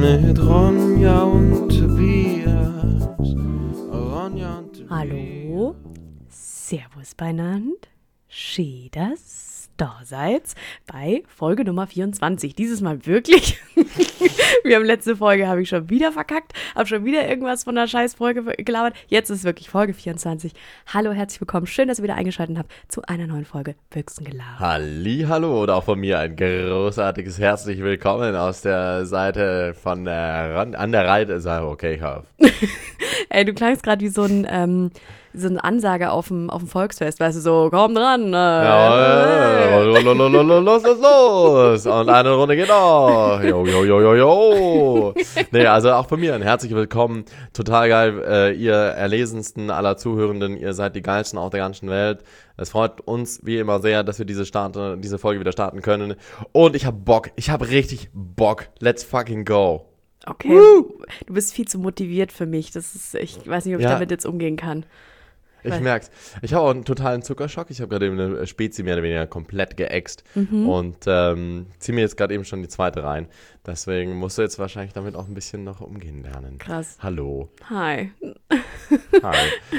mit Ronja und Tobias. Servus beieinander, schön, dass da seid bei Folge Nummer 24. Dieses Mal wirklich. Wir haben letzte Folge, habe ich schon wieder verkackt, habe schon wieder irgendwas von der Scheißfolge gelabert. Jetzt ist wirklich Folge 24. Hallo, herzlich willkommen. Schön, dass ihr wieder eingeschaltet habt zu einer neuen Folge Büchsengelaber. Halli, hallo und auch von mir ein großartiges herzlich willkommen aus der Seite von der Ran an der Reite. Okay, ich hab. Ey, du klangst gerade wie so ein ähm, so eine Ansage auf dem, auf dem Volksfest, weißt du, so, komm dran. Äh, Ja, los, los, los, los, los, los, los. Und eine Runde geht noch. Jo, jo, jo, jo, jo. Nee, also auch von mir ein herzlich willkommen. Total geil, äh, ihr erlesensten aller Zuhörenden. Ihr seid die geilsten auf der ganzen Welt. Es freut uns wie immer sehr, dass wir diese, Start, diese Folge wieder starten können. Und ich hab Bock. Ich hab richtig Bock. Let's fucking go. Okay, du bist viel zu motiviert für mich. Das ist, ich weiß nicht, ob ich Ja. damit jetzt umgehen kann. Ich Weil- merk's. Ich habe auch einen totalen Zuckerschock. Ich habe gerade eben eine Spezi mehr oder weniger komplett geäxt Mhm. und ähm, ziehe mir jetzt gerade eben schon die zweite rein. Deswegen musst du jetzt wahrscheinlich damit auch ein bisschen noch umgehen lernen. Krass. Hallo. Hi. Hi.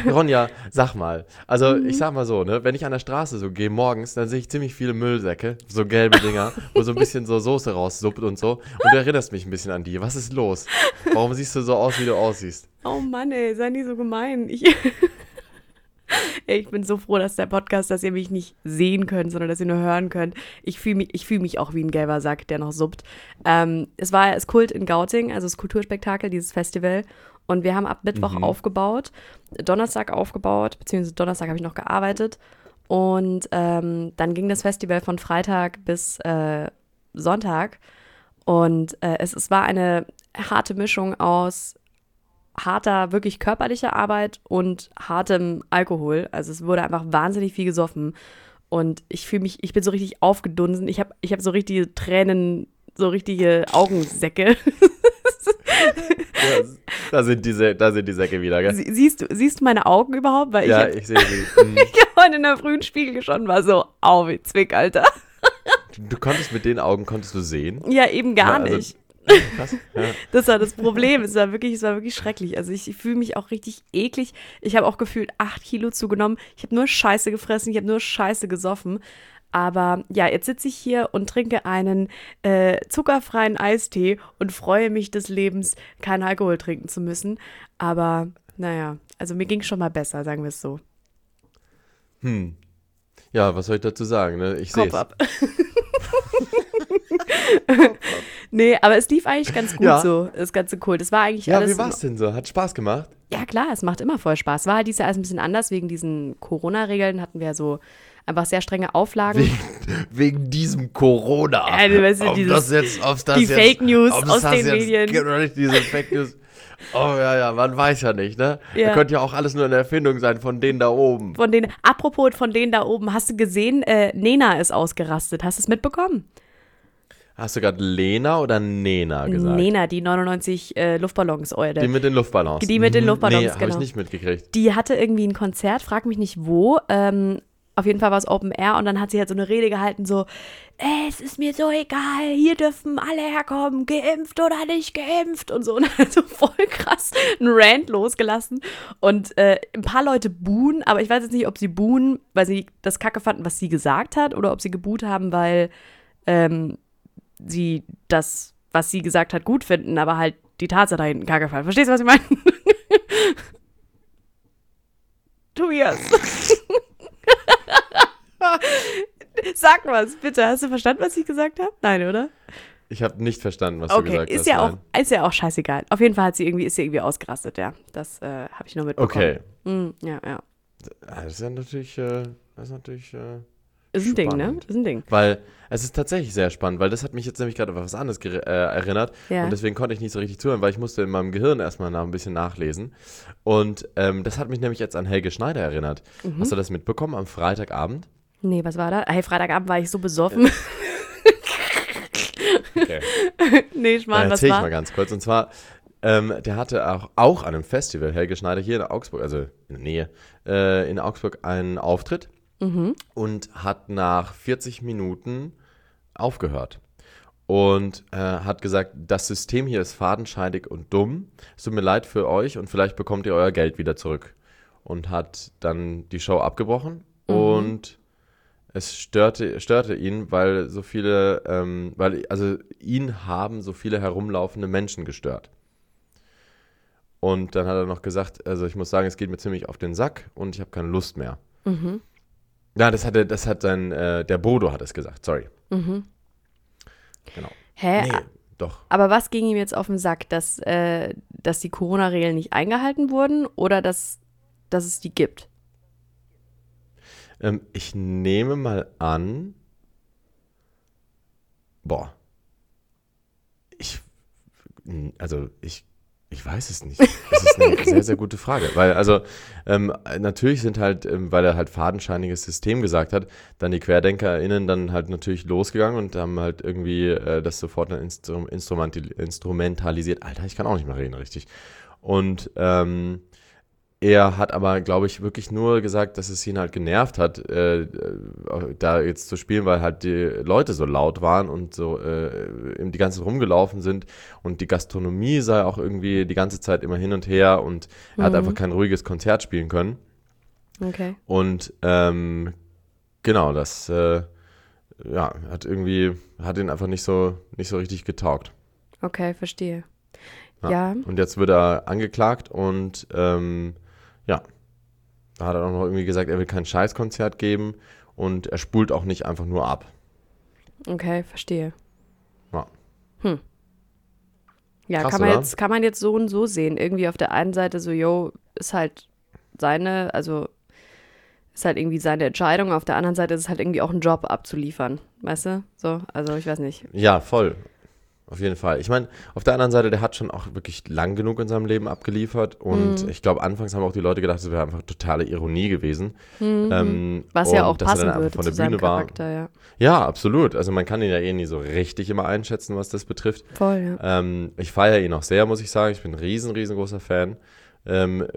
Ronja, sag mal. Also Mhm. ich sag mal so, ne, wenn ich an der Straße so gehe morgens, dann sehe ich ziemlich viele Müllsäcke, so gelbe Dinger, wo so ein bisschen so Soße raussuppt und so. Und du erinnerst mich ein bisschen an die. Was ist los? Warum siehst du so aus, wie du aussiehst? Oh Mann, ey, sei nicht so gemein. Ich, ich bin so froh, dass der Podcast, dass ihr mich nicht sehen könnt, sondern dass ihr nur hören könnt. Ich fühle mich, ich fühl mich auch wie ein gelber Sack, der noch suppt. Ähm, es war das Kult in Gauting, also das Kulturspektakel, dieses Festival. Und wir haben ab Mittwoch aufgebaut, Donnerstag aufgebaut, beziehungsweise Donnerstag habe ich noch gearbeitet. Und ähm, dann ging das Festival von Freitag bis äh, Sonntag. Und äh, es, es war eine harte Mischung aus harter, wirklich körperlicher Arbeit und hartem Alkohol. Also es wurde einfach wahnsinnig viel gesoffen. Und ich fühle mich, ich bin so richtig aufgedunsen. Ich habe ich hab so richtige Tränen, so richtige Augensäcke. Ja, da, sind diese, da sind die Säcke wieder, gell? Sie- siehst, du, siehst du meine Augen überhaupt? Weil Ja, ich, ich sehe sie. Mhm. ich hab heute in der frühen Spiegel schon war so, au, wie Zwick, Alter. Du konntest mit den Augen, konntest du sehen? Ja, eben gar Ja, also- nicht. Krass. Ja. Das war das Problem. Es war wirklich, es war wirklich schrecklich. Also ich, ich fühle mich auch richtig eklig. Ich habe auch gefühlt acht Kilo zugenommen. Ich habe nur Scheiße gefressen, ich habe nur Scheiße gesoffen. Aber ja, jetzt sitze ich hier und trinke einen äh, zuckerfreien Eistee und freue mich des Lebens, keinen Alkohol trinken zu müssen. Aber naja, also mir ging schon mal besser, sagen wir es so. Hm. Ja, was soll ich dazu sagen? Ne? Ich sehe ab. nee, aber es lief eigentlich ganz gut Ja. so, das ganze cool. Das war eigentlich Ja, alles wie in war's denn so? Hat Spaß gemacht? Ja, klar, es macht immer voll Spaß. War halt dieses Jahr alles ein bisschen anders. Wegen diesen Corona-Regeln hatten wir ja so einfach sehr strenge Auflagen. Wegen, wegen diesem Corona. Ja, du weißt ja, ob dieses- das jetzt, ob das die jetzt, Fake News aus das den jetzt, Medien. Genau, nicht diese Fake News. Oh ja, ja, man weiß ja nicht, ne? Ja. Da könnte ja auch alles nur eine Erfindung sein von denen da oben. Von denen, apropos von denen da oben, hast du gesehen, äh, Nena ist ausgerastet. Hast du es mitbekommen? Hast du gerade Lena oder Nena gesagt? Nena, die 99 äh, Luftballons, Eure. Die mit den Luftballons. Die mit den Mhm. Luftballons, nee, habe genau. ich nicht mitgekriegt. die hatte irgendwie ein Konzert, frag mich nicht wo. Ähm, auf jeden Fall war es Open Air und dann hat sie halt so eine Rede gehalten, so, "Äh, es ist mir so egal, hier dürfen alle herkommen, geimpft oder nicht geimpft und so. Und dann hat so voll krass einen Rant losgelassen. Und äh, ein paar Leute buhen, aber ich weiß jetzt nicht, ob sie buhen, weil sie das Kacke fanden, was sie gesagt hat, oder ob sie gebuht haben, weil ähm, sie das, was sie gesagt hat, gut finden, aber halt die Tatsache da hinten kacke fanden. Verstehst du, was ich meine? Tobias. Sag was, bitte. Hast du verstanden, was ich gesagt habe? Nein, oder? Ich habe nicht verstanden, was du Okay, gesagt ist hast. ja, auch, nein. ist ja auch scheißegal. Auf jeden Fall hat sie irgendwie, ist sie irgendwie ausgerastet, ja. Das äh, habe ich nur mitbekommen. Okay. Mm, ja, ja. Das ist ja natürlich, äh, das ist natürlich äh, Ist ein Ding, ne? spannend. Ist ein Ding. Weil es ist tatsächlich sehr spannend, weil das hat mich jetzt nämlich gerade auf was anderes äh, erinnert. Ja. Und deswegen konnte ich nicht so richtig zuhören, weil ich musste in meinem Gehirn erstmal ein bisschen nachlesen. Und ähm, das hat mich nämlich jetzt an Helge Schneider erinnert. Mhm. Hast du das mitbekommen am Freitagabend? Nee, was war da? Hey, Freitagabend war ich so besoffen. Okay. nee, Dann Schmarrn, was erzähl ich war? mal ganz kurz. Und zwar, ähm, der hatte auch, auch an einem Festival, Helge Schneider, hier in Augsburg, also in der Nähe, äh, in Augsburg einen Auftritt Mhm. und hat nach 40 Minuten aufgehört. Und äh, hat gesagt, das System hier ist fadenscheidig und dumm. Es tut mir leid für euch und vielleicht bekommt ihr euer Geld wieder zurück. Und hat dann die Show abgebrochen und es störte, störte ihn, weil so viele, ähm, weil, also ihn haben so viele herumlaufende Menschen gestört. Und dann hat er noch gesagt, also ich muss sagen, es geht mir ziemlich auf den Sack und ich habe keine Lust mehr. Mhm. Ja, das hat, er- das hat sein, äh, der Bodo hat es gesagt, sorry. Mhm. Genau. Hä? Nee, doch. Aber was ging ihm jetzt auf den Sack? Dass, äh, dass die Corona-Regeln nicht eingehalten wurden oder dass, dass es die gibt? Ähm, ich nehme mal an, boah, ich, also ich, ich weiß es nicht. Das ist eine sehr, sehr gute Frage, weil also ähm, natürlich sind halt, ähm, weil er halt fadenscheiniges System gesagt hat, dann die QuerdenkerInnen dann halt natürlich losgegangen und haben halt irgendwie äh, das sofort dann instru instrumental instrumentalisiert. Alter, ich kann auch nicht mehr reden, richtig. Und ähm, er hat aber, glaube ich, wirklich nur gesagt, dass es ihn halt genervt hat, äh, äh, da jetzt zu spielen, weil halt die Leute so laut waren und so äh, die ganze Zeit rumgelaufen sind und die Gastronomie sei auch irgendwie die ganze Zeit immer hin und her und er hat Mhm. einfach kein ruhiges Konzert spielen können. Okay. Und ähm, genau, das äh, ja, hat irgendwie, hat ihn einfach nicht so, nicht so richtig getaugt. Okay, verstehe. Ja. Ja. Und jetzt wird er angeklagt und ähm, ja, da hat er auch noch irgendwie gesagt, er will kein Scheißkonzert geben und er spult auch nicht einfach nur ab. Okay, verstehe. Ja. Hm. Ja, Krass, kann man, oder? jetzt, kann man jetzt so und so sehen. Irgendwie auf der einen Seite so, yo, ist halt seine, also ist halt irgendwie seine Entscheidung. Auf der anderen Seite ist es halt irgendwie auch ein Job abzuliefern. Weißt du? So, also ich weiß nicht. Ja, voll. Auf jeden Fall. Ich meine, auf der anderen Seite, der hat schon auch wirklich lang genug in seinem Leben abgeliefert und Mhm. ich glaube, anfangs haben auch die Leute gedacht, das wäre einfach totale Ironie gewesen. Ähm, Mhm. Was ja auch dass er passen dann einfach würde von der Bühne war. Charakter, ja. Ja, absolut. Also man kann ihn ja eh nie so richtig immer einschätzen, was das betrifft. Voll, ja. Ähm, ich feiere ihn auch sehr, muss ich sagen. Ich bin ein riesen, riesengroßer Fan. Ähm,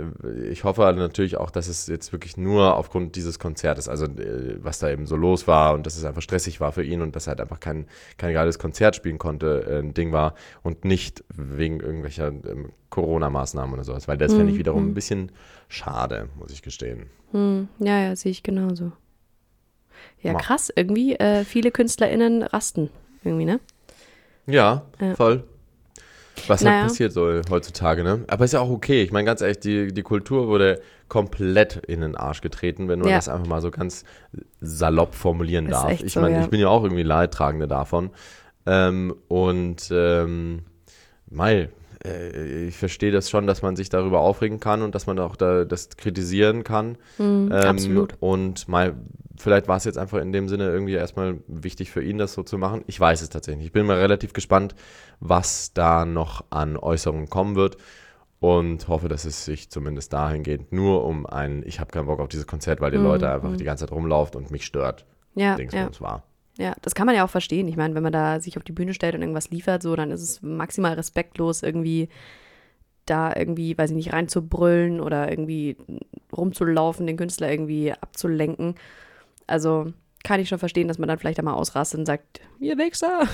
ich hoffe natürlich auch, dass es jetzt wirklich nur aufgrund dieses Konzertes, also äh, was da eben so los war und dass es einfach stressig war für ihn und dass er halt einfach kein, kein geiles Konzert spielen konnte, äh, ein Ding war und nicht wegen irgendwelcher ähm, Corona-Maßnahmen oder sowas, weil das fände ich wiederum ein bisschen schade, muss ich gestehen. Hm, ja, ja, sehe ich genauso. Ja, krass. Irgendwie, äh, viele KünstlerInnen rasten. Irgendwie, ne? Ja, Ja. voll. Was Naja. halt passiert so heutzutage, ne? Aber ist ja auch okay. Ich meine, ganz ehrlich, die, die Kultur wurde komplett in den Arsch getreten, wenn man Ja. das einfach mal so ganz salopp formulieren Ist darf. Ich so, meine, ja. ich bin ja auch irgendwie Leidtragende davon. Ähm, und ähm, Mai, ich verstehe das schon, dass man sich darüber aufregen kann und dass man auch da, das kritisieren kann. Hm, Ähm, absolut. Und mal, vielleicht war es jetzt einfach in dem Sinne irgendwie erstmal wichtig für ihn, das so zu machen. Ich weiß es tatsächlich. Ich bin mal relativ gespannt, was da noch an Äußerungen kommen wird. Und hoffe, dass es sich zumindest dahingehend nur um ein, ich habe keinen Bock auf dieses Konzert, weil die Leute einfach die ganze Zeit rumlaufen und mich stört. Mhm, Ja, Dings ja. war. Ja, das kann man ja auch verstehen. Ich meine, wenn man da sich auf die Bühne stellt und irgendwas liefert, so, dann ist es maximal respektlos, irgendwie da irgendwie, weiß ich nicht, reinzubrüllen oder irgendwie rumzulaufen, den Künstler irgendwie abzulenken. Also kann ich schon verstehen, dass man dann vielleicht einmal ausrastet und sagt, ihr Wichser.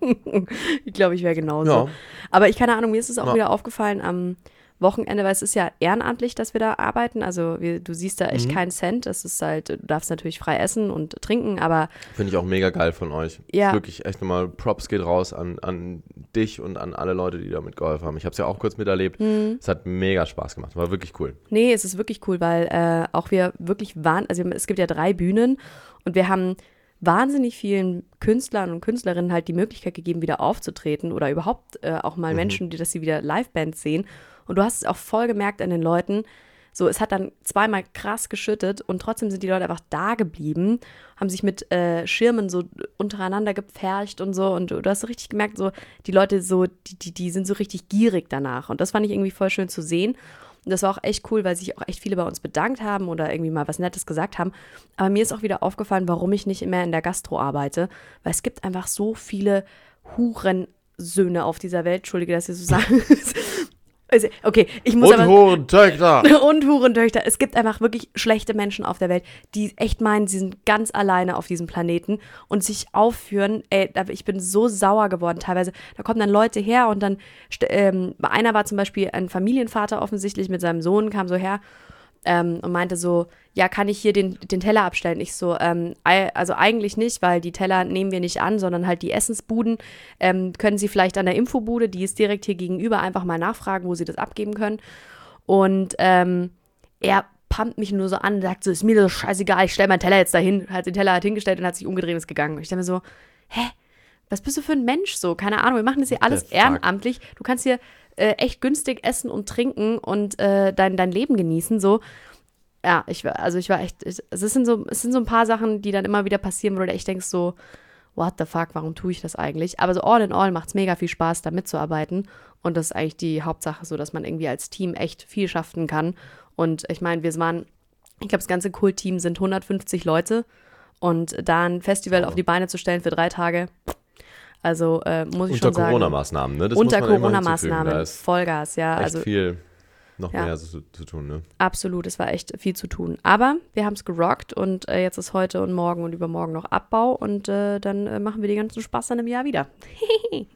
ich glaube, ich wäre genauso. Ja. Aber ich keine Ahnung, mir ist es auch Ja. wieder aufgefallen am Wochenende, weil es ist ja ehrenamtlich, dass wir da arbeiten. Also wir, du siehst da echt Mhm. keinen Cent. Es ist halt, du darfst natürlich frei essen und trinken, aber Finde ich auch mega geil von euch. Ja. Ist Wirklich echt nochmal Props geht raus an, an dich und an alle Leute, die da mitgeholfen haben. Ich habe es ja auch kurz miterlebt. Mhm. Es hat mega Spaß gemacht. War wirklich cool. Nee, es ist wirklich cool, weil äh, auch wir wirklich waren, also es gibt ja drei Bühnen und wir haben wahnsinnig vielen Künstlern und Künstlerinnen halt die Möglichkeit gegeben, wieder aufzutreten oder überhaupt äh, auch mal Menschen, die, dass sie wieder Livebands sehen. Und du hast es auch voll gemerkt an den Leuten, So, es hat dann zweimal krass geschüttet und trotzdem sind die Leute einfach da geblieben, haben sich mit äh, Schirmen so untereinander gepfercht und so. Und du hast so richtig gemerkt, so, die Leute so, die, die, die sind so richtig gierig danach. Und das fand ich irgendwie voll schön zu sehen. Und das war auch echt cool, weil sich auch echt viele bei uns bedankt haben oder irgendwie mal was Nettes gesagt haben. Aber mir ist auch wieder aufgefallen, warum ich nicht mehr in der Gastro arbeite. Weil es gibt einfach so viele Hurensöhne auf dieser Welt. Entschuldige, dass ich so sage. Also, okay, ich muss Und aber. Hurentöchter. und Hurentöchter. Es gibt einfach wirklich schlechte Menschen auf der Welt, die echt meinen, sie sind ganz alleine auf diesem Planeten und sich aufführen. Ey, ich bin so sauer geworden teilweise. Da kommen dann Leute her und dann, ähm, einer war zum Beispiel ein Familienvater offensichtlich mit seinem Sohn, kam so her ähm, und meinte so, ja, kann ich hier den, den Teller abstellen? Ich so, ähm, also eigentlich nicht, weil die Teller nehmen wir nicht an, sondern halt die Essensbuden. Ähm, können Sie vielleicht an der Infobude, die ist direkt hier gegenüber, einfach mal nachfragen, wo Sie das abgeben können. Und ähm, er pumpt mich nur so an und sagt so, ist mir das scheißegal, ich stelle meinen Teller jetzt dahin. Hat den Teller halt hingestellt und hat sich umgedreht und ist gegangen. Und ich dachte mir so, hä? Was bist du für ein Mensch so? Keine Ahnung, wir machen das hier alles ehrenamtlich. Du kannst hier äh, echt günstig essen und trinken und äh, dein, dein Leben genießen, so. Ja, ich war, also ich war echt, ich, es, sind so, es sind so ein paar Sachen, die dann immer wieder passieren, wo du echt denkst so, what the fuck, warum tue ich das eigentlich? Aber so all in all macht es mega viel Spaß, da mitzuarbeiten. Und das ist eigentlich die Hauptsache, so dass man irgendwie als Team echt viel schaffen kann. Und ich meine, wir waren, ich glaube, das ganze Cool-Team sind 150 Leute. Und da ein Festival auf die Beine zu stellen für drei Tage, also äh, muss ich Unter schon sagen. Corona-Maßnahmen, ne? Das unter. Corona-Maßnahmen, Vollgas, ja. echt Also viel noch Ja. mehr zu, zu tun, ne? Absolut, es war echt viel zu tun. Aber wir haben es gerockt und äh, jetzt ist heute und morgen und übermorgen noch Abbau und äh, dann äh, machen wir den ganzen Spaß dann im Jahr wieder.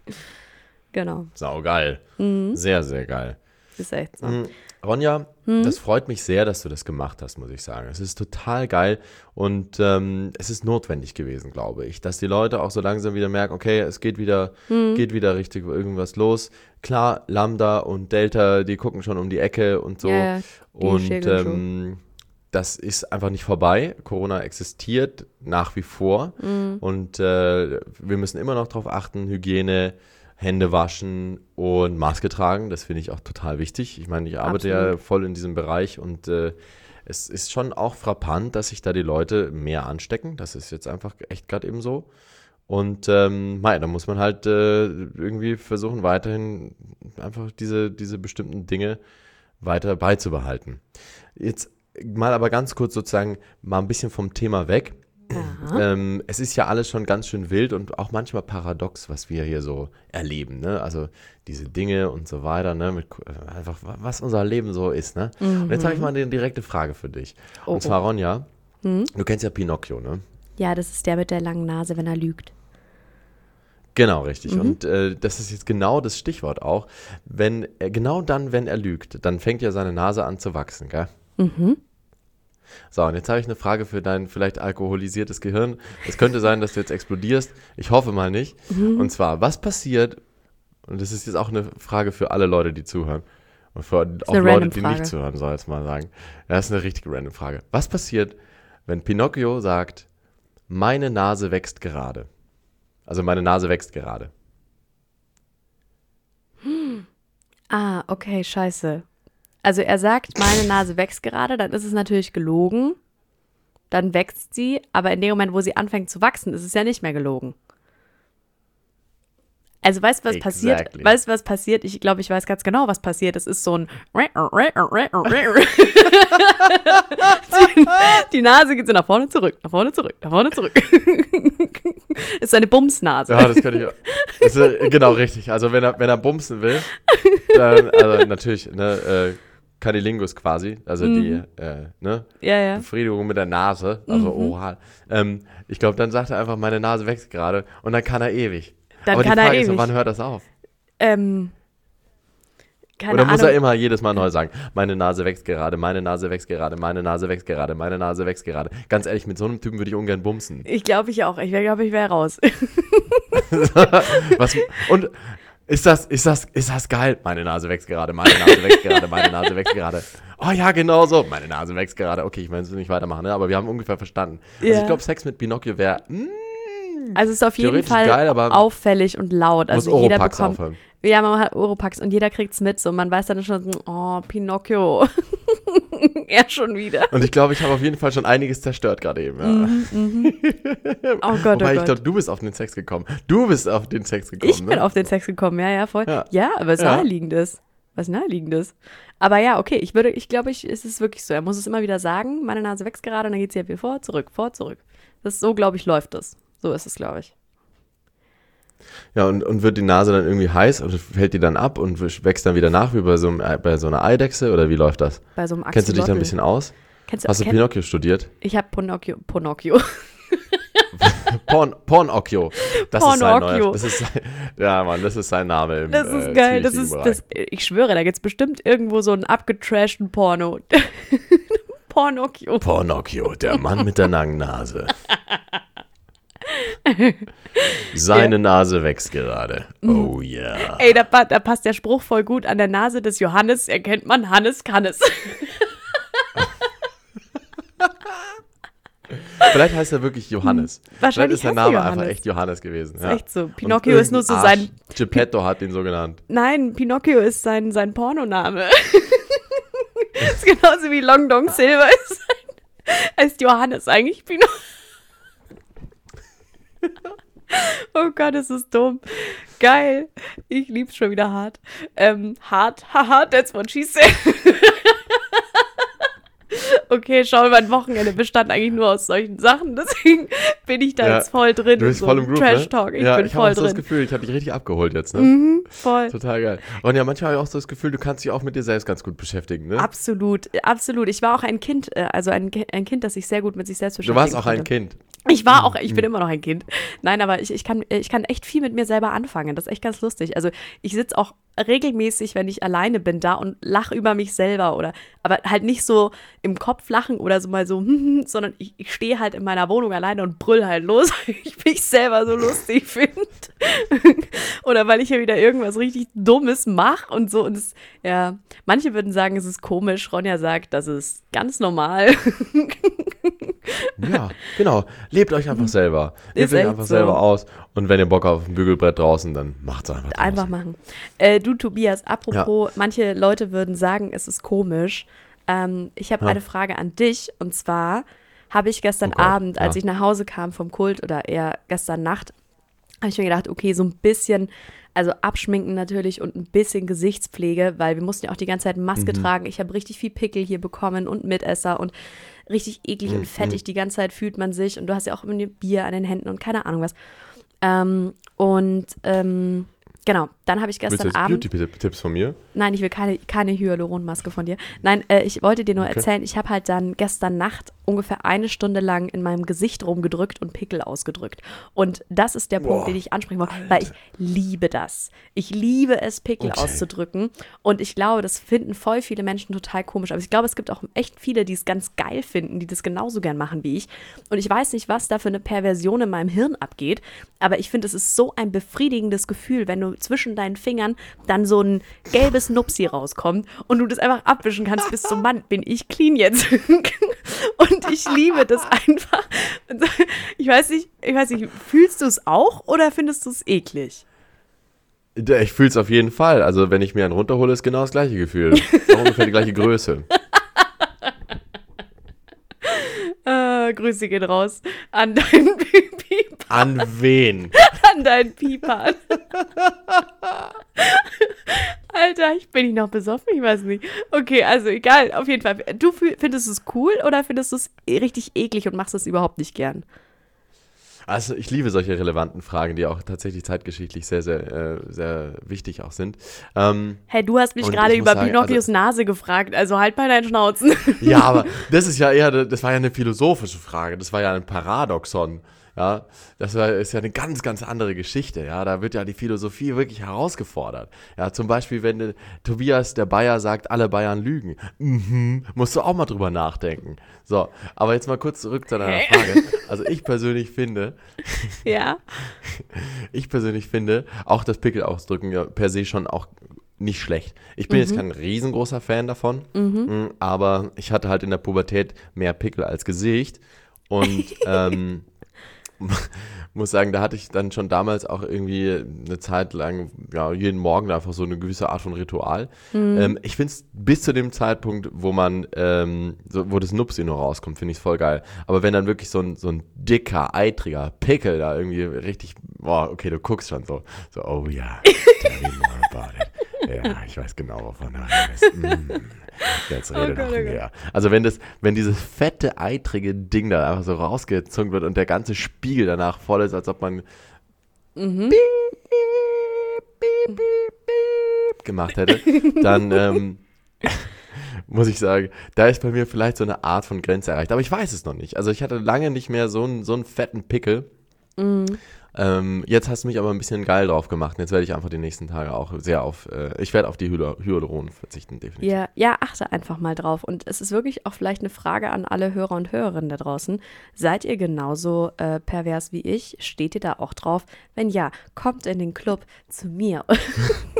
genau, Sau geil. Mhm. Sehr, sehr geil. ist echt so. Mhm. Ronja, Hm? das freut mich sehr, dass du das gemacht hast, muss ich sagen. Es ist total geil und ähm, es ist notwendig gewesen, glaube ich, dass die Leute auch so langsam wieder merken, okay, es geht wieder, Hm? geht wieder richtig irgendwas los. Klar, Lambda und Delta, die gucken schon um die Ecke und so. Ja, und ähm, das ist einfach nicht vorbei. Corona existiert nach wie vor Mhm. und äh, wir müssen immer noch darauf achten, Hygiene, Hände waschen und Maske tragen. Das finde ich auch total wichtig. Ich meine, ich arbeite ja Absolut. voll in diesem Bereich und äh, es ist schon auch frappant, dass sich da die Leute mehr anstecken. Das ist jetzt einfach echt gerade eben so. Und ähm, mei, da muss man halt äh, irgendwie versuchen, weiterhin einfach diese, diese bestimmten Dinge weiter beizubehalten. Jetzt mal aber ganz kurz sozusagen mal ein bisschen vom Thema weg. Ähm, es ist ja alles schon ganz schön wild und auch manchmal paradox, was wir hier so erleben. Ne? Also diese Dinge und so weiter, ne? Mit, äh, einfach wa- was unser Leben so ist. Ne? Und jetzt habe ich mal eine direkte Frage für dich. Oh, und zwar, oh. Ronja, du kennst ja Pinocchio, ne? Ja, das ist der mit der langen Nase, wenn er lügt. Genau, richtig. Und äh, das ist jetzt genau das Stichwort auch. Wenn er, genau dann, wenn er lügt, dann fängt ja seine Nase an zu wachsen, gell? Mhm. So, und jetzt habe ich eine Frage für dein vielleicht alkoholisiertes Gehirn. Es könnte sein, dass du jetzt explodierst. Ich hoffe mal nicht. Mhm. Und zwar, was passiert, und das ist jetzt auch eine Frage für alle Leute, die zuhören. Und für auch Leute, die Frage. nicht zuhören, soll ich jetzt mal sagen. Das ist eine richtige random Frage. Was passiert, wenn Pinocchio sagt, meine Nase wächst gerade? Also meine Nase wächst gerade. Ah, okay, scheiße. Also er sagt, meine Nase wächst gerade, dann ist es natürlich gelogen. Dann wächst sie, aber in dem Moment, wo sie anfängt zu wachsen, ist es ja nicht mehr gelogen. Also weißt du, was passiert? Exactly. Weißt du, was passiert? Ich glaube, ich weiß ganz genau, was passiert. Es ist so ein die, die Nase geht so nach vorne zurück, nach vorne zurück, nach vorne zurück. ist eine Bumsnase. Ja, das könnte ich auch. Ist, äh, genau, richtig. Also wenn er, wenn er bumsen will, dann, also natürlich, ne, äh, Canilingus quasi, also die, äh, ne, Ja, ja. Befriedigung mit der Nase, also Mhm. oral. Ähm, ich glaube, dann sagt er einfach, meine Nase wächst gerade und dann kann er ewig. Dann Aber kann die er Frage ist, ewig. wann hört das auf? Ähm, keine Oder muss Ahnung. er immer jedes Mal neu sagen, meine Nase wächst gerade, meine Nase wächst gerade, meine Nase wächst gerade, meine Nase wächst gerade. Ganz ehrlich, mit so einem Typen würde ich ungern bumsen. Ich glaube ich auch. Ich glaube, ich wäre raus. Was, und ist das, ist, das, ist das geil? Meine Nase wächst gerade, meine Nase wächst gerade, meine Nase wächst gerade. Oh ja, genau so. Meine Nase wächst gerade. Okay, ich meine, es nicht weitermachen, ne? aber wir haben ungefähr verstanden. Also Ja. ich glaube, Sex mit Pinocchio wäre, mm, Also es ist auf jeden Fall geil, auffällig und laut. Also jeder bekommt. aufhören. Ja, man hat Oropax und jeder kriegt's mit. So, man weiß dann schon, oh, Pinocchio. er schon wieder. Und ich glaube, ich habe auf jeden Fall schon einiges zerstört gerade eben. Ja. Oh Gott, Wobei oh ich Gott. glaube, du bist auf den Sex gekommen. Du bist auf den Sex gekommen. Ich bin ne? auf den Sex gekommen, ja, ja, voll. Ja, Ja. aber es Ja. naheliegendes. Was naheliegendes. Aber ja, okay, ich würde, ich glaube, ich, es ist wirklich so. Er muss es immer wieder sagen, meine Nase wächst gerade und dann geht sie ja wieder vor, zurück, vor, zurück. Das ist so, glaube ich, läuft das. So ist es, glaube ich. Ja, und, und wird die Nase dann irgendwie heiß und fällt die dann ab und wächst dann wieder nach wie bei so, einem, äh, bei so einer Eidechse oder wie läuft das? Bei so einem Kennst du dich da ein Axolotl. bisschen aus? Kennst du, Hast du kenn, Pinocchio studiert? Ich habe Pinocchio. Pinocchio. Porn, Pornocchio. Das ist sein Pornocchio. neuer. Das ist ja, Mann, das ist sein Name im Das ist äh, geil. Das ist, Bereich. das, ich schwöre, da gibt es bestimmt irgendwo so einen abgetrashten Porno. Pornocchio. Pornocchio, der Mann mit der langen Nase. Seine Nase wächst gerade. Oh ja. Ey, da, da passt der Spruch voll gut an der Nase des Johannes. Erkennt man, Hannes kann es. Vielleicht heißt er wirklich Johannes. Hm. Wahrscheinlich Vielleicht ist der er Name einfach echt Johannes gewesen. Ist ja. echt so. Pinocchio ist nur so irgendein sein. Arsch, Geppetto hat ihn so genannt. Nein, Pinocchio ist sein, sein Pornoname. ist genauso wie Long Dong Silver ist sein, heißt Johannes eigentlich Pinocchio. Oh Gott, ist das dumm. Geil. Ich lieb's schon wieder hart. Ähm, hart, haha, that's what she said. Okay, schau, mein Wochenende bestand eigentlich nur aus solchen Sachen, deswegen bin ich da Ja, jetzt voll drin. Du bist so voll im Groove, Trash ne? Talk. Ich ja, bin ich habe voll auch so das drin. Gefühl, ich habe dich richtig abgeholt jetzt, ne? Mhm, voll. Total geil. Und ja, manchmal habe ich auch so das Gefühl, du kannst dich auch mit dir selbst ganz gut beschäftigen, ne? Absolut, absolut. Ich war auch ein Kind, äh, also ein, ein Kind, das sich sehr gut mit sich selbst Du beschäftigt. warst auch ein Kind. Ich war auch, ich Mhm. bin immer noch ein Kind. Nein, aber ich, ich, kann, ich kann echt viel mit mir selber anfangen. Das ist echt ganz lustig. Also ich sitze auch regelmäßig, wenn ich alleine bin, da und lache über mich selber oder, aber halt nicht so im Kopf lachen oder so mal so, sondern ich, ich stehe halt in meiner Wohnung alleine und brüll halt los, weil ich mich selber so lustig finde. oder weil ich ja wieder irgendwas richtig Dummes mache und so. Und es, ja, manche würden sagen, es ist komisch. Ronja sagt, das ist ganz normal. Ja, genau. Lebt euch einfach selber. Lebt euch einfach so. selber aus. Und wenn ihr Bock auf ein Bügelbrett draußen, dann macht's einfach. Draußen. Einfach machen. Äh, du, Tobias, apropos, manche Leute würden sagen, es ist komisch. Ähm, ich habe Ja. eine Frage an dich und zwar habe ich gestern Oh Gott, Abend, als ja. ich nach Hause kam vom Kult oder eher gestern Nacht, habe ich mir gedacht, okay, so ein bisschen, also abschminken natürlich und ein bisschen Gesichtspflege, weil wir mussten ja auch die ganze Zeit Maske Mhm. tragen. Ich habe richtig viel Pickel hier bekommen und Mitesser und richtig eklig Mhm. und fettig. Die ganze Zeit fühlt man sich und du hast ja auch immer ein Bier an den Händen und keine Ahnung was. Ähm, und ähm, genau, dann habe ich Willst du gestern Abend. Beauty-Tipps von mir? Nein, ich will keine, keine Hyaluronmaske von dir. Nein, äh, ich wollte dir nur Okay. erzählen, ich habe halt dann gestern Nacht ungefähr eine Stunde lang in meinem Gesicht rumgedrückt und Pickel ausgedrückt. Und das ist der Punkt, Boah, den ich ansprechen wollte, weil ich liebe das. Ich liebe es, Pickel Okay. auszudrücken. Und ich glaube, das finden voll viele Menschen total komisch. Aber ich glaube, es gibt auch echt viele, die es ganz geil finden, die das genauso gern machen wie ich. Und ich weiß nicht, was da für eine Perversion in meinem Hirn abgeht. Aber ich finde, es ist so ein befriedigendes Gefühl, wenn du zwischen deinen Fingern dann so ein gelbes Nupsi rauskommt und du das einfach abwischen kannst, bis zum Mann, bin ich clean jetzt. und ich liebe das einfach. Ich weiß nicht, ich weiß nicht, fühlst du es auch oder findest du es eklig? Ich fühle es auf jeden Fall. Also, wenn ich mir einen runterhole, ist genau das gleiche Gefühl. Ungefähr die gleiche Größe. Äh, Grüße gehen raus an deinen Pipan. An wen? An deinen Pipan. Alter, ich bin ich noch besoffen? Ich weiß nicht. Okay, also egal, auf jeden Fall. Du findest es cool oder findest du es richtig eklig und machst es überhaupt nicht gern? Also, ich liebe solche relevanten Fragen, die auch tatsächlich zeitgeschichtlich sehr, sehr, äh, sehr wichtig auch sind. Ähm, Hey, du hast mich gerade über sagen, Pinocchios Nase gefragt, also halt mal deinen Schnauzen. ja, aber das ist ja eher, das war ja eine philosophische Frage. Das war ja ein Paradoxon. Ja, das war, ist ja eine ganz, ganz andere Geschichte. Ja, da wird ja die Philosophie wirklich herausgefordert. Ja, zum Beispiel, wenn der Tobias der Bayer sagt, alle Bayern lügen, mhm, musst du auch mal drüber nachdenken. So, aber jetzt mal kurz zurück zu deiner Frage. Also ich persönlich finde, ja. ich persönlich finde, auch das Pickel ausdrücken ja per se schon auch nicht schlecht. Ich bin jetzt kein riesengroßer Fan davon, mm, aber ich hatte halt in der Pubertät mehr Pickel als Gesicht und ähm, muss sagen, da hatte ich dann schon damals auch irgendwie eine Zeit lang, ja, jeden Morgen einfach so eine gewisse Art von Ritual. Mhm. Ähm, ich finde es bis zu dem Zeitpunkt, wo man, ähm, so, wo das Nupsi nur rauskommt, finde ich es voll geil. Aber wenn dann wirklich so ein, so ein dicker, eitriger Pickel da irgendwie richtig, boah, okay, du guckst schon so, so, oh ja, tell me more about it. Ja, ich weiß genau, wovon du redest. Mm. Jetzt rede Oh Gott, noch oh mehr. Also wenn das, wenn dieses fette, eitrige Ding da einfach so rausgezogen wird und der ganze Spiegel danach voll ist, als ob man Mhm. piep, piep, piep gemacht hätte, dann ähm, muss ich sagen, da ist bei mir vielleicht so eine Art von Grenze erreicht. Aber ich weiß es noch nicht. Also ich hatte lange nicht mehr so einen, so einen fetten Pickel. Mhm. Ähm, jetzt hast du mich aber ein bisschen geil drauf gemacht. Jetzt werde ich einfach die nächsten Tage auch sehr auf, äh, ich werde auf die Hyal- Hyaluron verzichten, definitiv. Ja, ja, achte einfach mal drauf. Und es ist wirklich auch vielleicht eine Frage an alle Hörer und Hörerinnen da draußen. Seid ihr genauso äh, pervers wie ich? Steht ihr da auch drauf? Wenn ja, kommt in den Club zu mir.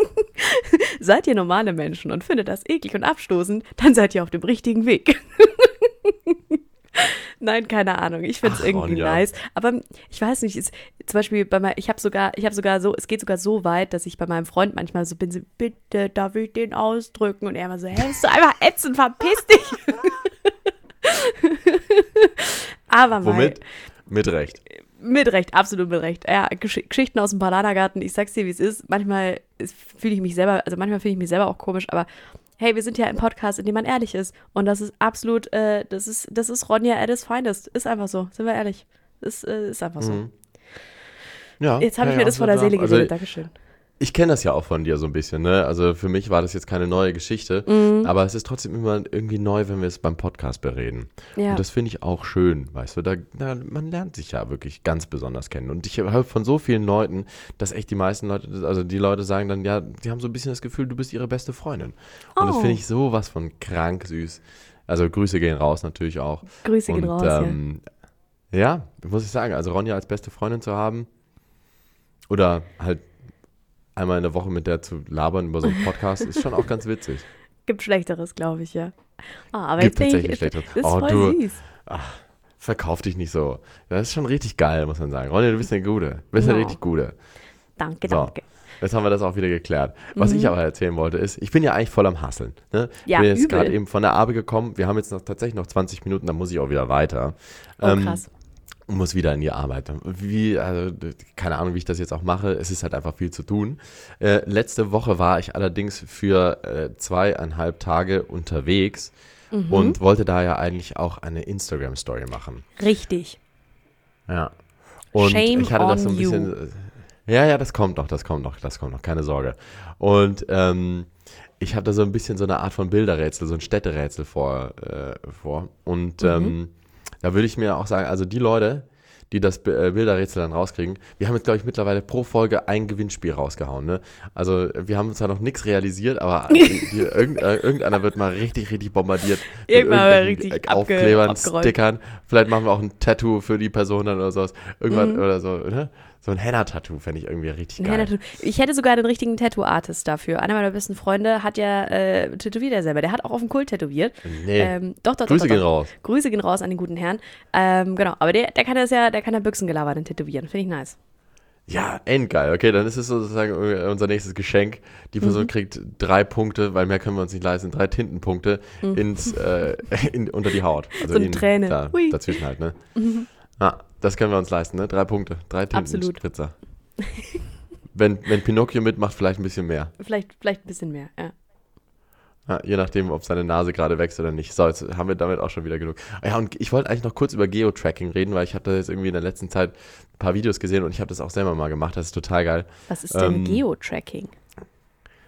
seid ihr normale Menschen und findet das eklig und abstoßend, dann seid ihr auf dem richtigen Weg. Nein, keine Ahnung. Ich finde es irgendwie Ronja. nice. Aber ich weiß nicht, ist, zum Beispiel bei meinem, ich habe sogar, ich habe sogar so, es geht sogar so weit, dass ich bei meinem Freund manchmal so bin, so, bitte, darf ich den ausdrücken? Und er immer so, hä, bist du einfach ätzend, verpiss dich. Aber mal, Womit? Mit Recht. mit Recht, absolut mit Recht. Ja, Gesch Geschichten aus dem Bananagarten, ich sag's dir, wie es ist. Manchmal fühle ich mich selber, also manchmal finde ich mich selber auch komisch, aber hey, wir sind ja im Podcast, in dem man ehrlich ist. Und das ist absolut, äh, das ist, das ist Ronja at his finest. Ist einfach so, sind wir ehrlich. Ist, äh, ist einfach so. Mhm. Ja, Jetzt habe ja, ich mir ja, das vor der Seele wahr. geredet, Also, Dankeschön. Ich kenne das ja auch von dir so ein bisschen, ne? Also für mich war das jetzt keine neue Geschichte, Mhm. aber es ist trotzdem immer irgendwie neu, wenn wir es beim Podcast bereden. Ja. Und das finde ich auch schön, weißt du, da, da, man lernt sich ja wirklich ganz besonders kennen. Und ich höre von so vielen Leuten, dass echt die meisten Leute, also die Leute sagen dann, ja, die haben so ein bisschen das Gefühl, du bist ihre beste Freundin. Und das Oh. finde ich sowas von krank süß. Also Grüße gehen raus natürlich auch. Grüße gehen Und, raus, ähm, ja, muss ich sagen, also Ronja als beste Freundin zu haben oder halt einmal in der Woche mit der zu labern über so einen Podcast, ist schon auch ganz witzig. Gibt Schlechteres, glaube ich, ja. Ah, aber Gibt jetzt tatsächlich ich, Schlechteres. ist Oh, voll du- süß. Verkauf dich nicht so. Das ist schon richtig geil, muss man sagen. Ronja, du bist eine Gute. Du bist eine Ja. richtig Gute. Danke, So. danke. Jetzt haben wir das auch wieder geklärt. Was ich aber erzählen wollte, ist, ich bin ja eigentlich voll am Hasseln. Ne? Ich Mhm. Ja, bin jetzt gerade eben von der Arbeit gekommen. Wir haben jetzt noch tatsächlich noch 20 Minuten, dann muss ich auch wieder weiter. Oh, Ähm, krass. Und muss wieder in die Arbeit. Wie, also, keine Ahnung, wie ich das jetzt auch mache. Es ist halt einfach viel zu tun. Äh, letzte Woche war ich allerdings für äh, zweieinhalb Tage unterwegs Mhm. und wollte da ja eigentlich auch eine Instagram-Story machen. Richtig. Ja. Und Shame ich hatte das so ein bisschen. Ja, ja, das kommt noch, das kommt noch, das kommt noch, keine Sorge. Und ähm, ich habe da so ein bisschen so eine Art von Bilderrätsel, so ein Städterätsel vor. Äh, vor. Und Mhm. ähm, da würde ich mir auch sagen, also die Leute, die das äh, Bilderrätsel dann rauskriegen, wir haben jetzt, glaube ich, mittlerweile pro Folge ein Gewinnspiel rausgehauen. Ne? Also wir haben zwar noch nichts realisiert, aber die, irgend, äh, irgendeiner wird mal richtig, richtig bombardiert. mit Irgendwann irgendwelchen, richtig Aufklebern, abgerollt. Stickern. Vielleicht machen wir auch ein Tattoo für die Person dann oder sowas. Irgendwann Mhm. oder so, ne? So ein Henna-Tattoo fände ich irgendwie richtig Ein geil. Ich hätte sogar den richtigen Tattoo-Artist dafür. Einer meiner besten Freunde hat ja äh, tätowiert er selber. Der hat auch auf dem Kult tätowiert. Nee. Ähm, doch, doch, Grüße doch, doch, gehen doch. raus. Grüße gehen raus an den guten Herrn. Ähm, genau, aber der, der kann das ja, der kann ja Büchsengelaber dann tätowieren. Finde ich nice. Ja, endgeil. Okay, dann ist es sozusagen unser nächstes Geschenk. Die Person Mhm. kriegt drei Punkte, weil mehr können wir uns nicht leisten, drei Tintenpunkte ins, äh, in, unter die Haut. Also Mhm. So eine in, Träne. Da. Mhm. dazwischen halt, ne? Ja, das können wir uns leisten, ne? Drei Punkte, drei Absolut. Tintenspritzer. wenn, wenn Pinocchio mitmacht, vielleicht ein bisschen mehr. Vielleicht, vielleicht ein bisschen mehr, ja. Ja, je nachdem, ob seine Nase gerade wächst oder nicht. So, jetzt haben wir damit auch schon wieder genug. Ja, und ich wollte eigentlich noch kurz über Geotracking reden, weil ich habe da jetzt irgendwie in der letzten Zeit ein paar Videos gesehen und ich habe das auch selber mal gemacht. Das ist total geil. Was ist denn Ähm, Geotracking?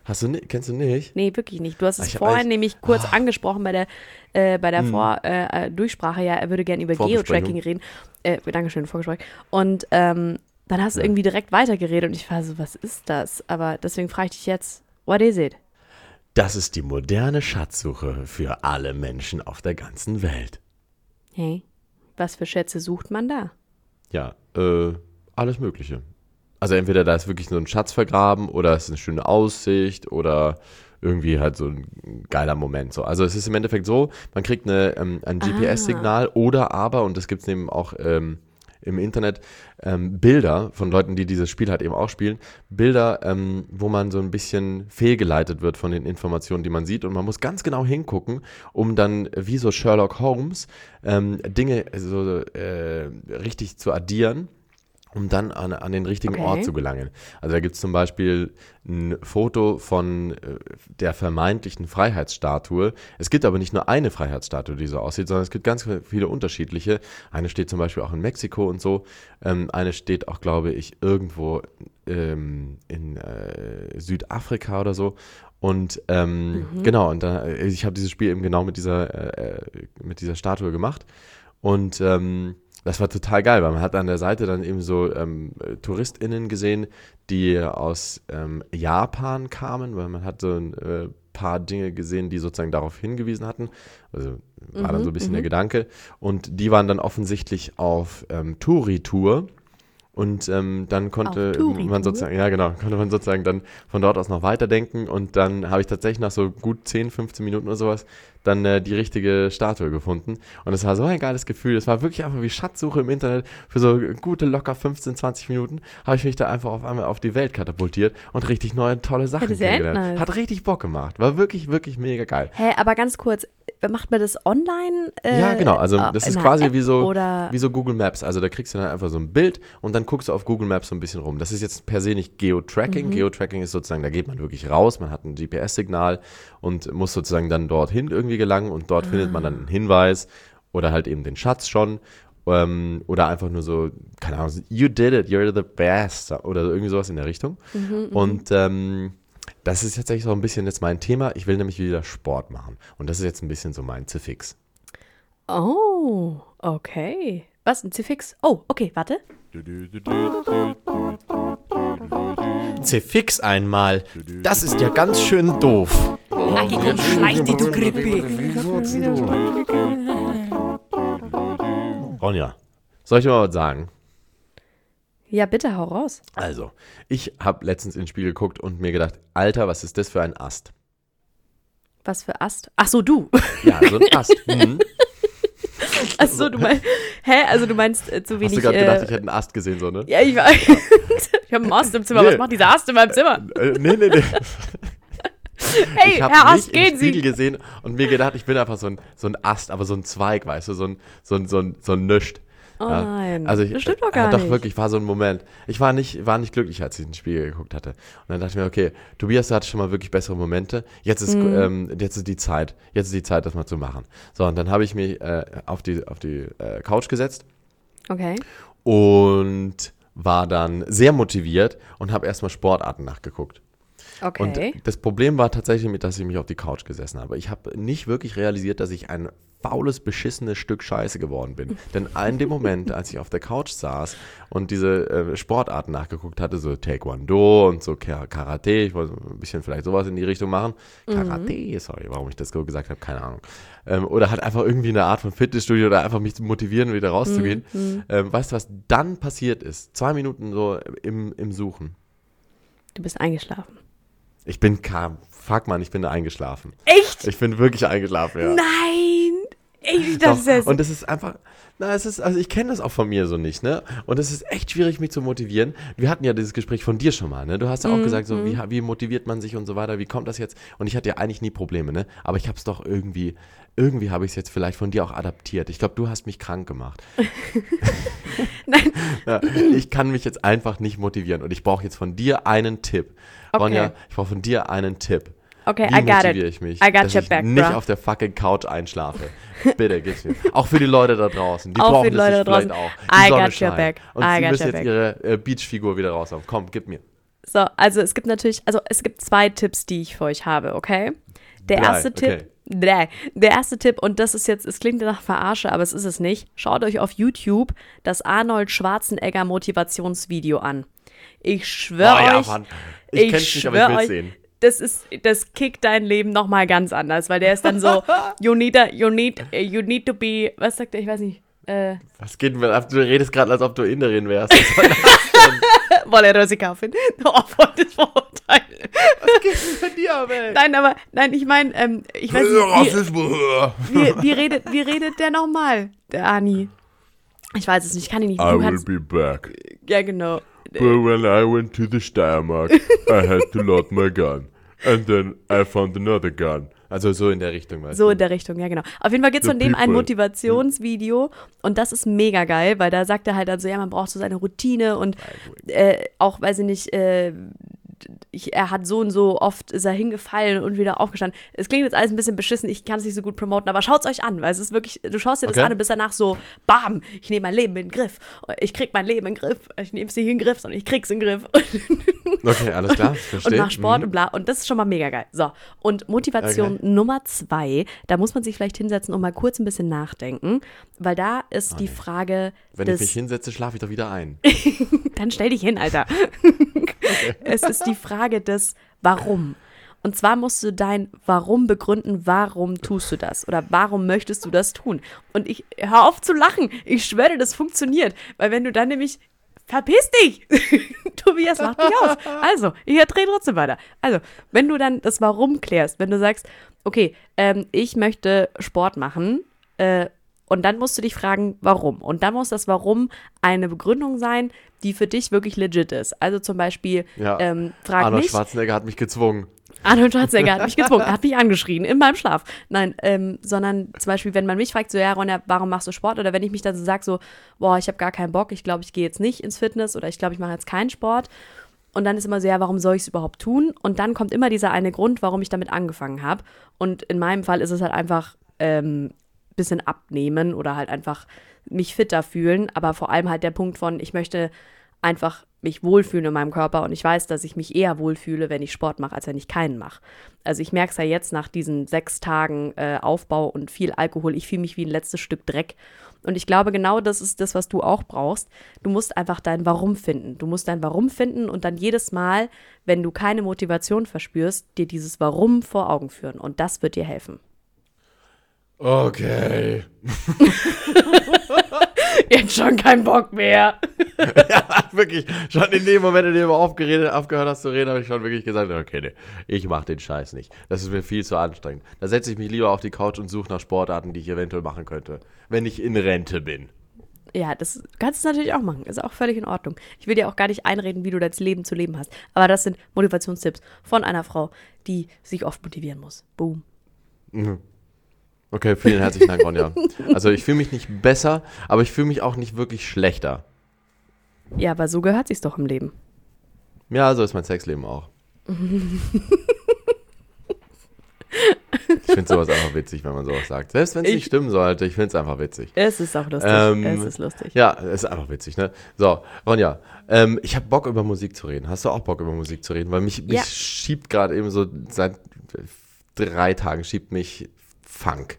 Hast du, kennst du nicht? Nee, wirklich nicht. Du hast es vorhin nämlich kurz Ah. angesprochen bei der, äh, bei der Hm. Vor, äh, äh, Durchsprache. Ja, er würde gerne über. Geotracking reden. Äh, Dankeschön, Vorgespräch. Und ähm, dann hast du irgendwie direkt weitergeredet und ich war so, was ist das? Aber deswegen frage ich dich jetzt, what is it? Das ist die moderne Schatzsuche für alle Menschen auf der ganzen Welt. Hey, was für Schätze sucht man da? Ja, äh, alles Mögliche. Also entweder da ist wirklich so ein Schatz vergraben oder es ist eine schöne Aussicht oder irgendwie halt so ein geiler Moment. So. Also es ist im Endeffekt so, man kriegt eine, ähm, ein Ah. GPS-Signal oder aber, und das gibt es eben auch ähm, im Internet ähm, Bilder von Leuten, die dieses Spiel halt eben auch spielen, Bilder, ähm, wo man so ein bisschen fehlgeleitet wird von den Informationen, die man sieht und man muss ganz genau hingucken, um dann wie so Sherlock Holmes ähm, Dinge so äh, richtig zu addieren um dann an, an den richtigen Okay. Ort zu gelangen. Also da gibt es zum Beispiel ein Foto von äh, der vermeintlichen Freiheitsstatue. Es gibt aber nicht nur eine Freiheitsstatue, die so aussieht, sondern es gibt ganz viele unterschiedliche. Eine steht zum Beispiel auch in Mexiko und so. Ähm, eine steht auch, glaube ich, irgendwo ähm, in äh, Südafrika oder so. Und ähm, genau, und da, ich habe dieses Spiel eben genau mit dieser, äh, äh, mit dieser Statue gemacht. Und ähm, das war total geil, weil man hat an der Seite dann eben so ähm, äh, TouristInnen gesehen, die aus ähm, Japan kamen, weil man hat so ein äh, paar Dinge gesehen, die sozusagen darauf hingewiesen hatten. Also war dann so ein bisschen der Gedanke. Und die waren dann offensichtlich auf ähm, Touri-Tour. Und ähm, dann konnte man sozusagen, ja genau, konnte man sozusagen dann von dort aus noch weiterdenken. Und dann habe ich tatsächlich nach so gut 10, 15 Minuten oder sowas dann äh, die richtige Statue gefunden. Und es war so ein geiles Gefühl. Es war wirklich einfach wie Schatzsuche im Internet. Für so gute, locker 15, 20 Minuten habe ich mich da einfach auf einmal auf die Welt katapultiert und richtig neue, tolle Sachen ja kennengelernt. Hat richtig Bock gemacht. War wirklich, wirklich mega geil. Hä, aber ganz kurz, macht man das online? Äh, Ja, genau. Also äh, das in ist quasi App wie so, Oder wie so Google Maps. Also da kriegst du dann einfach so ein Bild und dann guckst du auf Google Maps so ein bisschen rum. Das ist jetzt per se nicht Geo-Tracking. Geo-Tracking ist sozusagen, da geht man wirklich raus, man hat ein GPS-Signal und muss sozusagen dann dorthin irgendwie gelangen und dort findet man dann einen Hinweis oder halt eben den Schatz schon. Ähm, oder einfach nur so, keine Ahnung, you did it, you're the best oder so irgendwie sowas in der Richtung. und ähm, das ist tatsächlich so ein bisschen jetzt mein Thema. Ich will nämlich wieder Sport machen. Und das ist jetzt ein bisschen so mein Ziffix. Oh, okay. Was, ein Zifix? Oh, okay, warte. Zefix einmal. Das ist ja ganz schön doof. Schleich die, du Grippe. Ronja, soll ich dir mal was sagen? Ja, bitte, hau raus. Also, ich habe letztens ins Spiel geguckt und mir gedacht, Alter, was ist das für ein Ast? Was für Ast? Ach so, du. Ja, so ein Ast. Mhm. Ach so, du meinst, hä? Also du meinst äh, zu Hast wenig, du gerade gedacht, ich äh, hätte einen Ast gesehen, so, ne? ja, ich war, ich habe einen Ast im Zimmer. Was Nee. macht dieser Ast in meinem Zimmer? Äh, nee, nee, nee. Hey, ich habe Herr Ast, gehen Spiegel Sie. gesehen und mir gedacht, ich bin einfach so ein, so ein Ast, aber so ein Zweig, weißt du, so ein, so ein, so ein, so ein Nischt. Oh nein, Also ich, das stimmt doch äh, gar doch nicht. wirklich, war so ein Moment. Ich war nicht, war nicht glücklich, als ich ins Spiel geguckt hatte. Und dann dachte ich mir, okay, Tobias, du hattest schon mal wirklich bessere Momente. Jetzt ist, Mhm. ähm, jetzt ist die Zeit. Jetzt ist die Zeit, das mal zu machen. So, und dann habe ich mich äh, auf die, auf die äh, Couch gesetzt Okay. und war dann sehr motiviert und habe erstmal Sportarten nachgeguckt. Okay. Und das Problem war tatsächlich, mit, dass ich mich auf die Couch gesessen habe. Ich habe nicht wirklich realisiert, dass ich ein faules, beschissenes Stück Scheiße geworden bin. Denn in dem Moment, als ich auf der Couch saß und diese äh, Sportarten nachgeguckt hatte, so Taekwondo und so Ka- Karate, ich wollte ein bisschen vielleicht sowas in die Richtung machen. Karate, sorry, warum ich das so gesagt habe, keine Ahnung. Ähm, oder halt einfach irgendwie eine Art von Fitnessstudio oder einfach mich zu motivieren, wieder rauszugehen. Ähm, weißt du, was dann passiert ist? Zwei Minuten so im, im Suchen. du bist eingeschlafen. Ich bin, ka- fuck man, ich bin da eingeschlafen. Echt? Ich bin wirklich eingeschlafen, ja. Nein! Ich, das ist jetzt, Und es ist einfach, na, es ist, also ich kenne das auch von mir so nicht, ne? Und es ist echt schwierig, mich zu motivieren. Wir hatten ja dieses Gespräch von dir schon mal, ne? Du hast ja auch gesagt, so, wie, wie motiviert man sich und so weiter, wie kommt das jetzt? Und ich hatte ja eigentlich nie Probleme, ne? Aber ich habe es doch irgendwie, irgendwie habe ich es jetzt vielleicht von dir auch adaptiert. Ich glaube, du hast mich krank gemacht. Nein. Ja, ich kann mich jetzt einfach nicht motivieren und ich brauche jetzt von dir einen Tipp. Okay. Ronja, ich brauche von dir einen Tipp. okay, Wie I got motiviere it. ich mich, I got dass your ich back, nicht bruh. auf der fucking Couch einschlafe? Bitte, gib's mir. Auch für die Leute da draußen. Die Auch für brauchen die das Leute da draußen. vielleicht auch. Die I Sonne got your back. Und I sie müssen jetzt back. ihre äh, Beachfigur wieder raushauen. Komm, gib mir. So, also es gibt natürlich, also es gibt zwei Tipps, die ich für euch habe, okay? Der Drei, erste okay. Tipp, drei. Der erste Tipp, und das ist jetzt, es klingt nach Verarsche, aber es ist es nicht. Schaut euch auf YouTube das Arnold Schwarzenegger Motivationsvideo an. Ich schwöre Oh ja, euch, Mann. Ich ich schwör will's euch, sehen. Das ist, das kickt dein Leben nochmal ganz anders, weil der ist dann so, you need, a, you need, you need to be, was sagt er, ich weiß nicht, äh, Was geht denn? Du redest gerade, als ob du Inderin wärst. Sie kaufen. Oh, voll das Vorurteil. Was geht denn bei dir, ey? Nein, aber, nein, ich meine, ähm, ich weiß nicht, wie, wie, wie, redet, wie redet der nochmal, der Ani? Ich weiß es nicht, ich kann ihn nicht. I will be back. ja, genau. But when I went to the Steiermark, I had to load my gun. And then I found another gun. Also so in der Richtung, weißt So in der Richtung, ja genau. Auf jeden Fall gibt es von dem ein people. Motivationsvideo und das ist mega geil, weil da sagt er halt also, ja, man braucht so seine Routine und äh, auch, weiß ich nicht, äh, ich, er hat so und so oft ist er hingefallen und wieder aufgestanden. Es klingt jetzt alles ein bisschen beschissen, ich kann es nicht so gut promoten, aber schaut es euch an, weil es ist wirklich, du schaust dir das Okay. an und bist danach so, bam, ich nehme mein Leben in den Griff. Ich krieg mein Leben in den Griff. Ich nehme es nicht in den Griff, sondern ich krieg's in den Griff. Okay, alles klar, verstehe. und mach Sport Mhm. und bla. Und das ist schon mal mega geil. So, und Motivation Nummer zwei, da muss man sich vielleicht hinsetzen und mal kurz ein bisschen nachdenken, weil da ist die Frage Wenn ich des, mich hinsetze, schlafe ich doch wieder ein. dann stell dich hin, Alter. es ist die Frage des Warum. Und zwar musst du dein Warum begründen, warum tust du das? Oder warum möchtest du das tun? Und ich, hör auf zu lachen. Ich schwöre, das funktioniert. Weil wenn du dann nämlich, verpiss dich! Tobias lacht mich aus. Also, ich drehe trotzdem weiter. Also, wenn du dann das Warum klärst, wenn du sagst, okay, ähm, ich möchte Sport machen, äh, und dann musst du dich fragen, warum. Und dann muss das Warum eine Begründung sein, die für dich wirklich legit ist. Also zum Beispiel, Ja. ähm, frag Arnold mich. Schwarzenegger hat mich gezwungen. Arnold Schwarzenegger hat mich gezwungen, hat mich angeschrien in meinem Schlaf. Nein, ähm, sondern zum Beispiel, wenn man mich fragt, so, ja, Ronja, warum machst du Sport? Oder wenn ich mich dann so sage, so, boah, ich habe gar keinen Bock, ich glaube, ich gehe jetzt nicht ins Fitness oder ich glaube, ich mache jetzt keinen Sport. Und dann ist immer so, ja, warum soll ich es überhaupt tun? Und dann kommt immer dieser eine Grund, warum ich damit angefangen habe. Und in meinem Fall ist es halt einfach ähm, bisschen abnehmen oder halt einfach mich fitter fühlen. Aber vor allem halt der Punkt von, ich möchte einfach mich wohlfühlen in meinem Körper und ich weiß, dass ich mich eher wohlfühle, wenn ich Sport mache, als wenn ich keinen mache. Also ich merke es ja jetzt nach diesen sechs Tagen äh, Aufbau und viel Alkohol, ich fühle mich wie ein letztes Stück Dreck. Und ich glaube, genau das ist das, was du auch brauchst. Du musst einfach dein Warum finden. Du musst dein Warum finden und dann jedes Mal, wenn du keine Motivation verspürst, dir dieses Warum vor Augen führen. Und das wird dir helfen. Okay. Jetzt schon kein Bock mehr. ja, wirklich. Schon in dem Moment, in dem du aufgeredet, aufgehört hast zu reden, habe ich schon wirklich gesagt, okay, nee, ich mache den Scheiß nicht. Das ist mir viel zu anstrengend. Da setze ich mich lieber auf die Couch und suche nach Sportarten, die ich eventuell machen könnte, wenn ich in Rente bin. Ja, das kannst du natürlich auch machen. Ist auch völlig in Ordnung. Ich will dir auch gar nicht einreden, wie du dein Leben zu leben hast. Aber das sind Motivationstipps von einer Frau, die sich oft motivieren muss. Boom. Okay, vielen herzlichen Dank, Ronja. Also ich fühle mich nicht besser, aber ich fühle mich auch nicht wirklich schlechter. Ja, aber so gehört sich's doch im Leben. Ja, so ist mein Sexleben auch. Ich finde sowas einfach witzig, wenn man sowas sagt. Selbst wenn es Ich- nicht stimmen sollte, ich finde es einfach witzig. Es ist auch lustig. Ähm, es ist lustig. Ja, ist einfach witzig, ne? So, Ronja, ähm, ich habe Bock über Musik zu reden. Hast du auch Bock über Musik zu reden? Weil mich, mich Ja. schiebt gerade eben so seit drei Tagen schiebt mich Funk.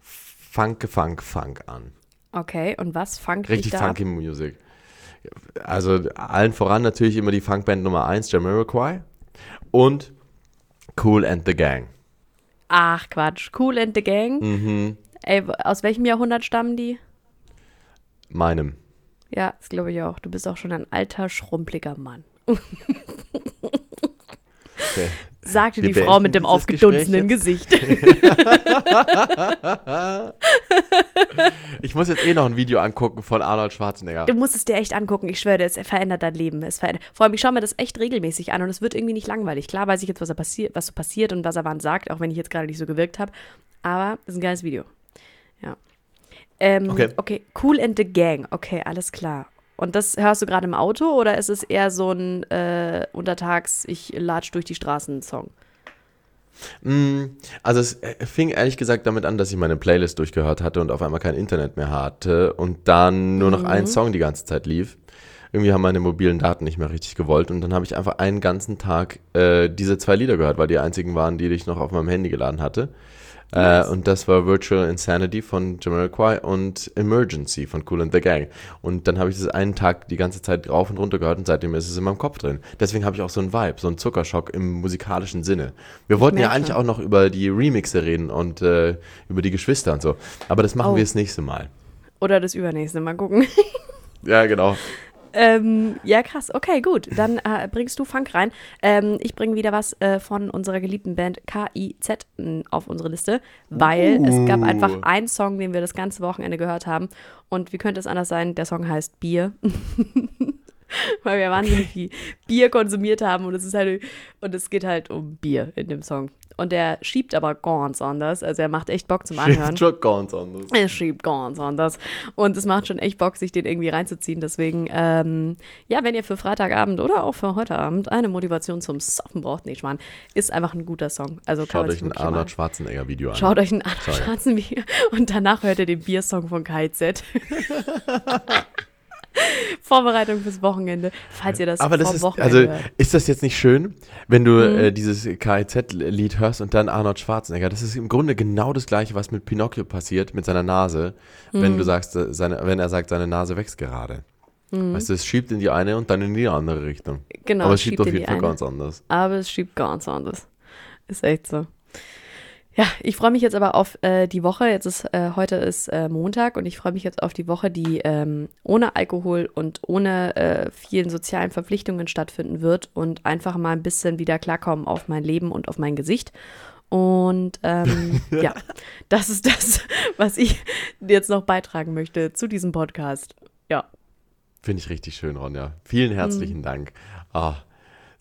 Funke, Funk, Funk an. Okay, und was fangt Richtig da funky Musik. Also allen voran natürlich immer die Funkband Nummer 1, Jamiroquai. Und Cool and the Gang. Ach, Quatsch. Cool and the Gang. Mhm. Ey, aus welchem Jahrhundert stammen die? Meinem. Ja, das glaube ich auch. Du bist auch schon ein alter, schrumpeliger Mann. Okay. Sagte Wir die Frau mit dem aufgedunsenen Gesicht. Ich muss jetzt eh noch ein Video angucken von Arnold Schwarzenegger. Du musst es dir echt angucken. Ich schwöre, es verändert dein Leben. Es verändert. Vor allem, ich schaue mir das echt regelmäßig an und es wird irgendwie nicht langweilig. Klar weiß ich jetzt, was, er passiert, was so passiert und was er wann sagt, auch wenn ich jetzt gerade nicht so gewirkt habe. Aber es ist ein geiles Video. Ja. Ähm, Okay. okay. Cool and the Gang. Okay, alles klar. Und das hörst du gerade im Auto oder ist es eher so ein äh, Untertags, ich latsch durch die Straßen Song? Mm, Also es äh, fing ehrlich gesagt damit an, dass ich meine Playlist durchgehört hatte und auf einmal kein Internet mehr hatte und dann nur noch ein Song die ganze Zeit lief. Irgendwie haben meine mobilen Daten nicht mehr richtig gewollt und dann habe ich einfach einen ganzen Tag äh, diese zwei Lieder gehört, weil die einzigen waren, die ich noch auf meinem Handy geladen hatte. Äh, und das war Virtual Insanity von Jamiroquai und Emergency von Cool and the Gang. Und dann habe ich das einen Tag die ganze Zeit rauf und runter gehört und seitdem ist es in meinem Kopf drin. Deswegen habe ich auch so einen Vibe, so einen Zuckerschock im musikalischen Sinne. Wir wollten ja eigentlich auch noch über die Remixe reden und äh, über die Geschwister und so. Aber das machen Oh. wir das nächste Mal. Oder das übernächste. Mal gucken. Ja, genau. Ähm, ja, krass. Okay, gut. Dann äh, bringst du Funk rein. Ähm, ich bringe wieder was äh, von unserer geliebten Band KIZ auf unsere Liste, weil es gab einfach einen Song, den wir das ganze Wochenende gehört haben. Und wie könnte es anders sein? Der Song heißt Bier. weil wir wahnsinnig viel Bier konsumiert haben und es ist halt und es geht halt um Bier in dem Song. Und der schiebt aber ganz anders. Also er macht echt Bock zum Anhören. Schon ganz anders. Er schiebt ganz anders. Und es macht schon echt Bock, sich den irgendwie reinzuziehen. Deswegen, ähm, ja, wenn ihr für Freitagabend oder auch für heute Abend eine Motivation zum Soffen braucht, nicht Schmarrn, ist einfach ein guter Song. Also Schaut euch ein Arnold Schwarzenegger Video an. Schaut euch einen Arnold. Schwarzenegger und danach hört ihr den Biersong von KZ. Vorbereitung fürs Wochenende, falls ihr das Aber das vor ist, Wochenende also hört. ist das jetzt nicht schön, wenn du Mhm. äh, dieses KIZ-Lied hörst und dann Arnold Schwarzenegger? Das ist im Grunde genau das gleiche, was mit Pinocchio passiert, mit seiner Nase, wenn Mhm. du sagst, äh, seine, wenn er sagt, seine Nase wächst gerade. Weißt du, es schiebt in die eine und dann in die andere Richtung. Mhm. Genau, Aber es schiebt auf in jeden Fall eine. ganz anders. aber es schiebt ganz anders. Ist echt so. Ja, ich freue mich jetzt aber auf äh, die Woche. Jetzt ist äh, heute ist äh, Montag und ich freue mich jetzt auf die Woche, die ähm, ohne Alkohol und ohne äh, vielen sozialen Verpflichtungen stattfinden wird und einfach mal ein bisschen wieder klarkommen auf mein Leben und auf mein Gesicht. Und ähm, ja, das ist das, was ich jetzt noch beitragen möchte zu diesem Podcast. Ja, Finde ich richtig schön, Ronja. Vielen Mhm. herzlichen Dank. Ah,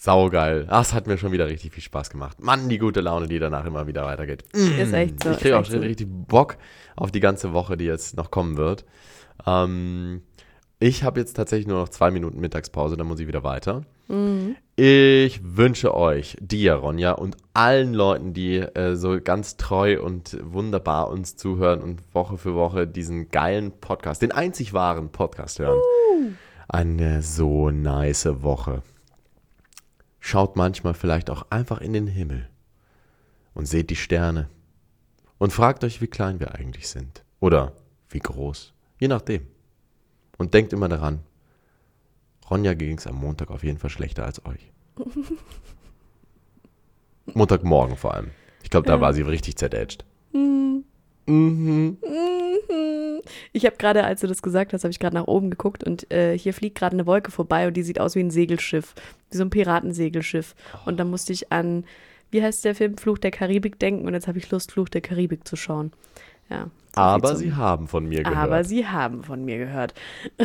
saugeil. Ah, es hat mir schon wieder richtig viel Spaß gemacht. Mann, die gute Laune, die danach immer wieder weitergeht. ist echt so. ich kriege auch so. richtig Bock auf die ganze Woche, die jetzt noch kommen wird. Ähm, ich habe jetzt tatsächlich nur noch zwei Minuten Mittagspause, dann muss ich wieder weiter. Mhm. Ich wünsche euch, dir, Ronja, und allen Leuten, die äh, so ganz treu und wunderbar uns zuhören und Woche für Woche diesen geilen Podcast, den einzig wahren Podcast hören, eine so nice Woche. Schaut manchmal vielleicht auch einfach in den Himmel und seht die Sterne und fragt euch, wie klein wir eigentlich sind. Oder wie groß. Je nachdem. Und denkt immer daran, Ronja ging es am Montag auf jeden Fall schlechter als euch. Montagmorgen vor allem. Ich glaube, da war sie richtig zerdätscht. Mhm. Mhm. Ich habe gerade, als du das gesagt hast, habe ich gerade nach oben geguckt und äh, hier fliegt gerade eine Wolke vorbei und die sieht aus wie ein Segelschiff, wie so ein Piratensegelschiff. Und da musste ich an, wie heißt der Film, Fluch der Karibik denken und jetzt habe ich Lust, Fluch der Karibik zu schauen. Ja. Aber sie haben von mir gehört. Aber sie haben von mir gehört.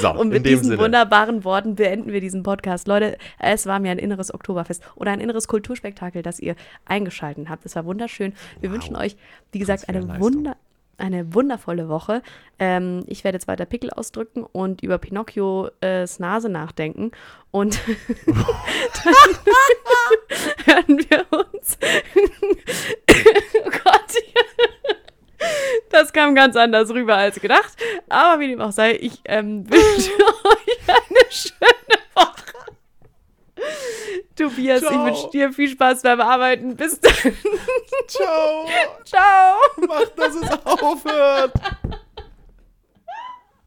so, Und in mit dem diesen Sinne. wunderbaren Worten beenden wir diesen Podcast. Leute, es war mir ein inneres Oktoberfest oder ein inneres Kulturspektakel, das ihr eingeschaltet habt. Es war wunderschön. Wir Wow. wünschen euch, wie gesagt, eine. Wunder, eine wundervolle Woche. Ähm, ich werde jetzt weiter Pickel ausdrücken und über Pinocchios Nase nachdenken. Und dann hören wir uns. oh Gott. Das kam ganz anders rüber als gedacht. Aber wie dem auch sei, ich ähm, wünsche euch eine schöne. Tobias, Ciao. ich wünsche dir viel Spaß beim Arbeiten. Bis dann. Ciao. Ciao. Macht, dass es aufhört.